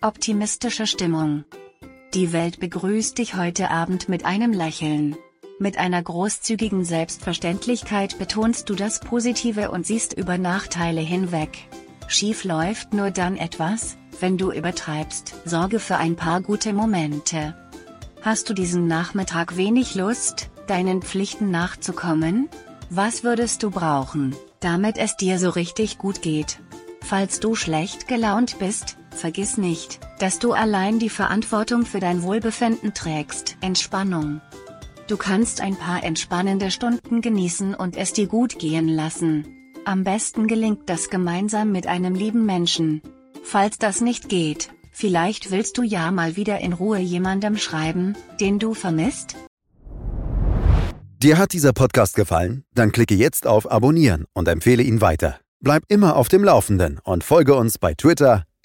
optimistische Stimmung. Die Welt begrüßt dich heute Abend mit einem Lächeln. Mit einer großzügigen Selbstverständlichkeit betonst du das Positive und siehst über Nachteile hinweg. Schief läuft nur dann etwas, wenn du übertreibst. Sorge für ein paar gute Momente. Hast du diesen Nachmittag wenig Lust, deinen Pflichten nachzukommen? Was würdest du brauchen, damit es dir so richtig gut geht? Falls du schlecht gelaunt bist, vergiss nicht, dass du allein die Verantwortung für dein Wohlbefinden trägst. Entspannung. Du kannst ein paar entspannende Stunden genießen und es dir gut gehen lassen. Am besten gelingt das gemeinsam mit einem lieben Menschen. Falls das nicht geht, vielleicht willst du ja mal wieder in Ruhe jemandem schreiben, den du vermisst? Dir hat dieser Podcast gefallen? Dann klicke jetzt auf Abonnieren und empfehle ihn weiter. Bleib immer auf dem Laufenden und folge uns bei Twitter,